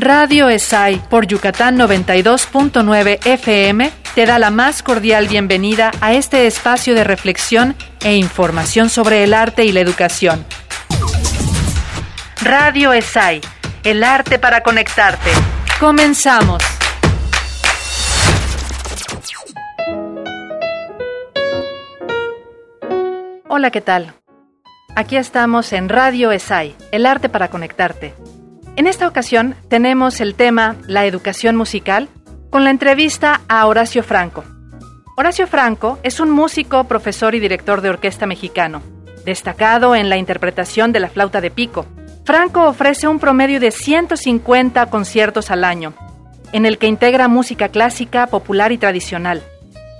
Radio ESAI por Yucatán 92.9 FM te da la más cordial bienvenida a este espacio de reflexión e información sobre el arte y la educación. Radio ESAI, el arte para conectarte. Comenzamos. Hola, ¿qué tal? Aquí estamos en Radio ESAI, el arte para conectarte. En esta ocasión tenemos el tema La educación musical con la entrevista a Horacio Franco. Horacio Franco es un músico, profesor y director de orquesta mexicano, destacado en la interpretación de la flauta de pico. Franco ofrece un promedio de 150 conciertos al año, en el que integra música clásica, popular y tradicional.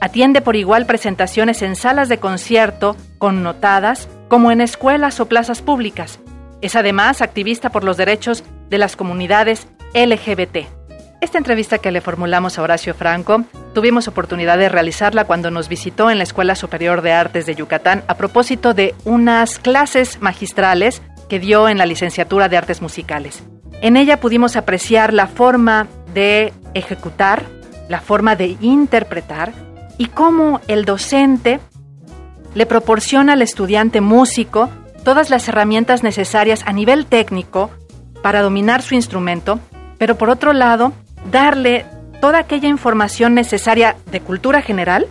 Atiende por igual presentaciones en salas de concierto connotadas como en escuelas o plazas públicas. Es además activista por los derechos de las comunidades LGBT. Esta entrevista que le formulamos a Horacio Franco, tuvimos oportunidad de realizarla cuando nos visitó en la Escuela Superior de Artes de Yucatán a propósito de unas clases magistrales que dio en la licenciatura de Artes Musicales. En ella pudimos apreciar la forma de ejecutar, la forma de interpretar y cómo el docente le proporciona al estudiante músico todas las herramientas necesarias a nivel técnico para dominar su instrumento, pero por otro lado, darle toda aquella información necesaria de cultura general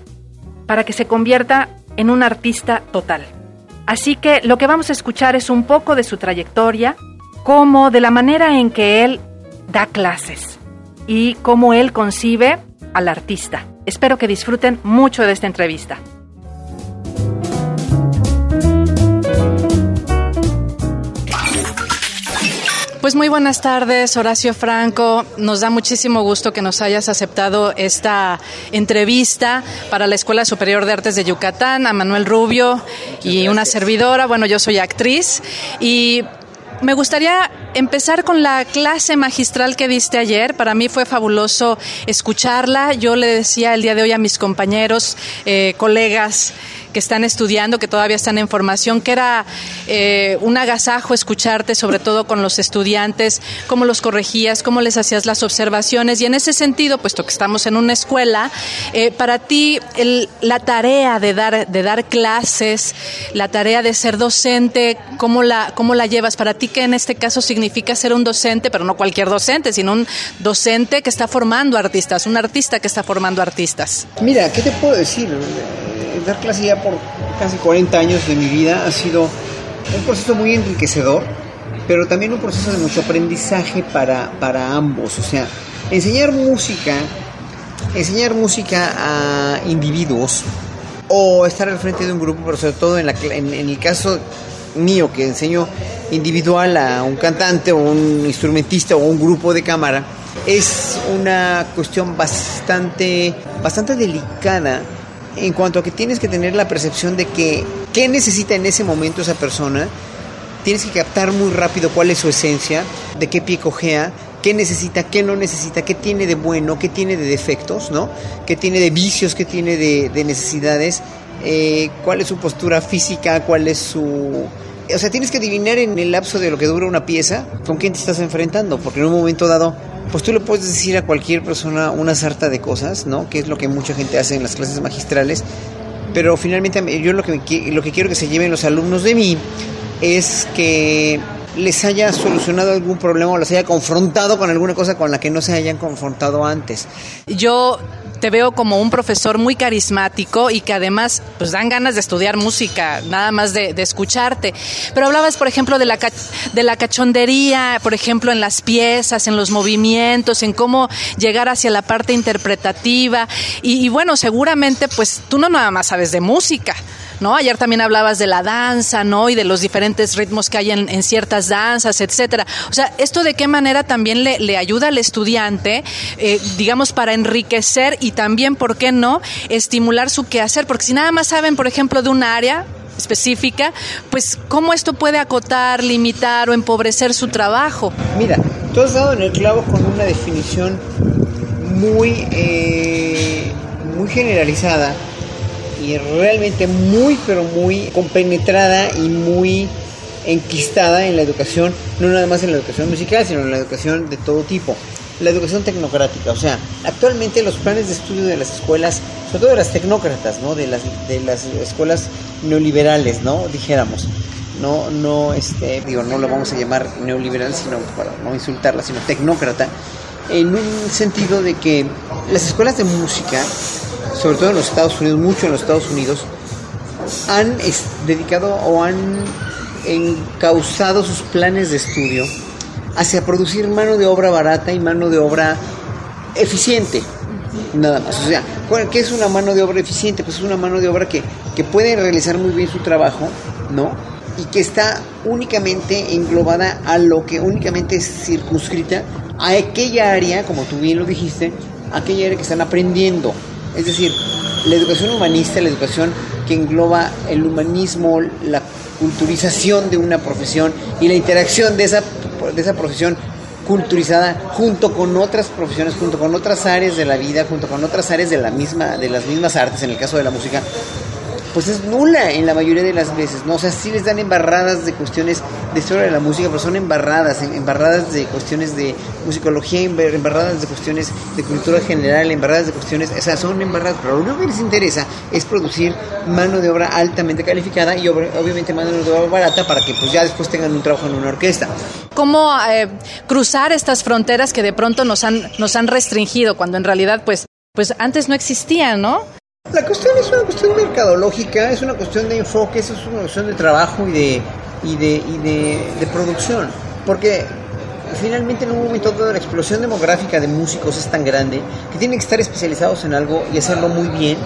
para que se convierta en un artista total. Así que lo que vamos a escuchar es un poco de su trayectoria, como de la manera en que él da clases y cómo él concibe al artista. Espero que disfruten mucho de esta entrevista. Pues muy buenas tardes, Horacio Franco. Nos da muchísimo gusto que nos hayas aceptado esta entrevista para la Escuela Superior de Artes de Yucatán, a Manuel Rubio y una servidora. Bueno, yo soy actriz y me gustaría empezar con la clase magistral que diste ayer. Para mí fue fabuloso escucharla. Yo le decía el día de hoy a mis compañeros, eh, colegas, que están estudiando, que todavía están en formación, que era eh, un agasajo escucharte, sobre todo con los estudiantes, cómo los corregías, cómo les hacías las observaciones. Y en ese sentido, puesto que estamos en una escuela, eh, para ti la tarea de dar, de dar clases, la tarea de ser docente, ¿cómo la, ¿cómo la llevas? Para ti, que en este caso significa ser un docente, pero no cualquier docente, sino un docente que está formando artistas, un artista que está formando artistas. Mira, ¿qué te puedo decir? Dar clase ya por casi 40 años de mi vida ha sido un proceso muy enriquecedor, pero también un proceso de mucho aprendizaje para, para ambos. O sea, enseñar música, enseñar música a individuos o estar al frente de un grupo, pero sobre todo en, la, en, en el caso mío que enseño individual a un cantante o un instrumentista o un grupo de cámara, es una cuestión bastante, bastante delicada en cuanto a que tienes que tener la percepción de que qué necesita en ese momento esa persona, tienes que captar muy rápido cuál es su esencia, de qué pie cojea, qué necesita, qué no necesita, qué tiene de bueno, qué tiene de defectos, ¿no? qué tiene de vicios, qué tiene de, necesidades, eh, cuál es su postura física, cuál es su... O sea, tienes que adivinar en el lapso de lo que dura una pieza con quién te estás enfrentando, porque en un momento dado pues tú le puedes decir a cualquier persona una sarta de cosas, ¿no? Que es lo que mucha gente hace en las clases magistrales. Pero finalmente yo lo que, lo que quiero que se lleven los alumnos de mí es que les haya solucionado algún problema o les haya confrontado con alguna cosa con la que no se hayan confrontado antes. Yo te veo como un profesor muy carismático y que además pues dan ganas de estudiar música, nada más de, escucharte. Pero hablabas, por ejemplo, de la, de la cachondería, por ejemplo, en las piezas, en los movimientos, en cómo llegar hacia la parte interpretativa. Y, y bueno, seguramente pues tú no nada más sabes de música. ¿No? Ayer también hablabas de la danza, ¿no? Y de los diferentes ritmos que hay en, ciertas danzas, etcétera. O sea, ¿esto de qué manera también le, ayuda al estudiante, eh, digamos, para enriquecer y también, ¿por qué no?, estimular su quehacer? Porque si nada más saben, por ejemplo, de un área, específica, pues cómo esto puede acotar, limitar o empobrecer su trabajo. Mira, tú has dado en el clavo con una definición muy, eh, muy generalizada realmente muy, pero muy compenetrada y muy enquistada en la educación, no nada más en la educación musical, sino en la educación de todo tipo. La educación tecnocrática, o sea, actualmente los planes de estudio de las escuelas, sobre todo de las tecnócratas, ¿no? De las, de las escuelas neoliberales, ¿no? Dijéramos. No, no, este, digo, no lo vamos a llamar neoliberal, sino para no insultarla, sino tecnócrata, en un sentido de que las escuelas de música, sobre todo en los Estados Unidos, mucho en los Estados Unidos, han dedicado o han encauzado sus planes de estudio hacia producir mano de obra barata y mano de obra eficiente. Nada más. O sea, ¿qué es una mano de obra eficiente? Pues es una mano de obra que, que puede realizar muy bien su trabajo, ¿no? Y que está únicamente englobada a lo que únicamente es circunscrita a aquella área, como tú bien lo dijiste, aquella área que están aprendiendo. Es decir, la educación humanista, la educación que engloba el humanismo, la culturización de una profesión y la interacción de esa, de esa profesión culturizada junto con otras profesiones, junto con otras áreas de la vida, junto con otras áreas de la misma, de las mismas artes, en el caso de la música, pues es nula en la mayoría de las veces, ¿no? O sea, sí les dan embarradas de cuestiones de historia de la música, pero son embarradas, embarradas de cuestiones de musicología, embarradas de cuestiones de cultura general, embarradas de cuestiones, o sea, son embarradas, pero lo único que les interesa es producir mano de obra altamente calificada y obviamente mano de obra barata para que pues ya después tengan un trabajo en una orquesta. ¿Cómo eh, cruzar estas fronteras que de pronto nos han, nos han restringido cuando en realidad pues, pues antes no existían, ¿no? La cuestión es una cuestión mercadológica, es una cuestión de enfoque, es una cuestión de trabajo y de, y de, y de, producción. Porque finalmente en un momento dado la explosión demográfica de músicos es tan grande que tienen que estar especializados en algo y hacerlo muy bien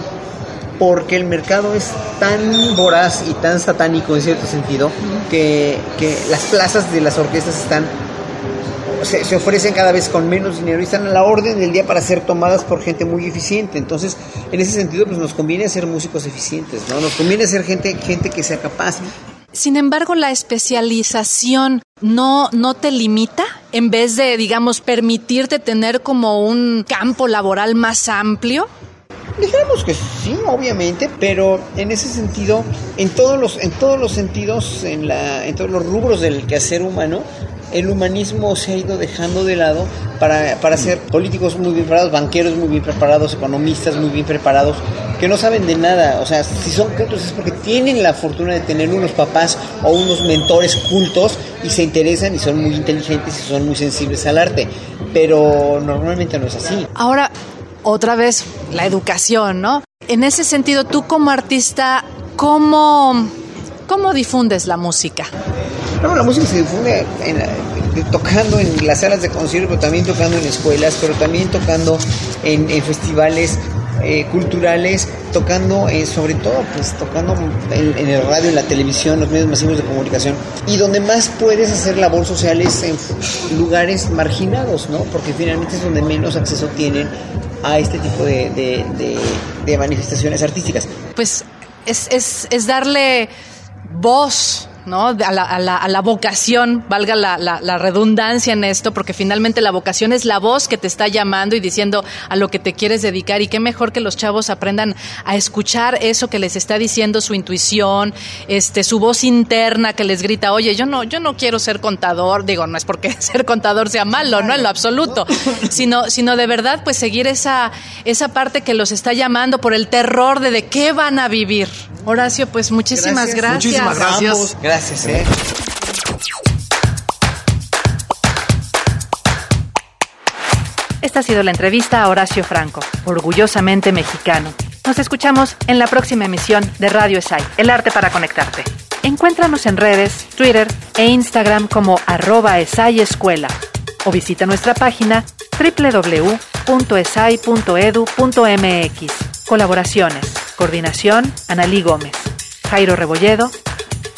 porque el mercado es tan voraz y tan satánico en cierto sentido que, que las plazas de las orquestas están se, ofrecen cada vez con menos dinero y están a la orden del día para ser tomadas por gente muy eficiente. Entonces, en ese sentido, pues nos conviene ser músicos eficientes, ¿no? Nos conviene ser gente, gente que sea capaz. Sin embargo, la especialización no, no te limita en vez de, digamos, permitirte tener como un campo laboral más amplio. Dijéramos que sí, obviamente, pero en ese sentido, en todos los, en todos los sentidos, en, la, en todos los rubros del quehacer humano, el humanismo se ha ido dejando de lado para, para ser políticos muy bien preparados, banqueros muy bien preparados, economistas muy bien preparados, que no saben de nada. O sea, si son cultos es porque tienen la fortuna de tener unos papás o unos mentores cultos y se interesan y son muy inteligentes y son muy sensibles al arte. Pero normalmente no es así. Ahora, otra vez, la educación, ¿no? En ese sentido, tú como artista, ¿cómo, cómo difundes la música? La música se difunde tocando en las salas de concierto, pero también tocando en escuelas, pero también tocando en, festivales eh, culturales, tocando eh, sobre todo, pues tocando en, el radio, en la televisión, los medios masivos de comunicación, y donde más puedes hacer labor social es en lugares marginados, ¿no? Porque finalmente es donde menos acceso tienen a este tipo de, manifestaciones artísticas. Pues es, es, es darle voz ¿no? A la, a la, a la vocación, valga la, la, redundancia en esto, porque finalmente la vocación es la voz que te está llamando y diciendo a lo que te quieres dedicar. Y qué mejor que los chavos aprendan a escuchar eso que les está diciendo su intuición, este, su voz interna que les grita, oye, yo no, yo no quiero ser contador, digo, no es porque ser contador sea malo, no en lo absoluto, sino, sino de verdad, pues seguir esa, esa parte que los está llamando por el terror de de qué van a vivir. Horacio, pues muchísimas gracias. Muchísimas gracias. Eh. Esta ha sido la entrevista a Horacio Franco, orgullosamente mexicano. Nos escuchamos en la próxima emisión de Radio ESAI, El Arte para Conectarte. Encuéntranos en redes, Twitter e Instagram como arroba ESAI Escuela o visita nuestra página www.esai.edu.mx. Colaboraciones Coordinación, Analí Gómez, Jairo Rebolledo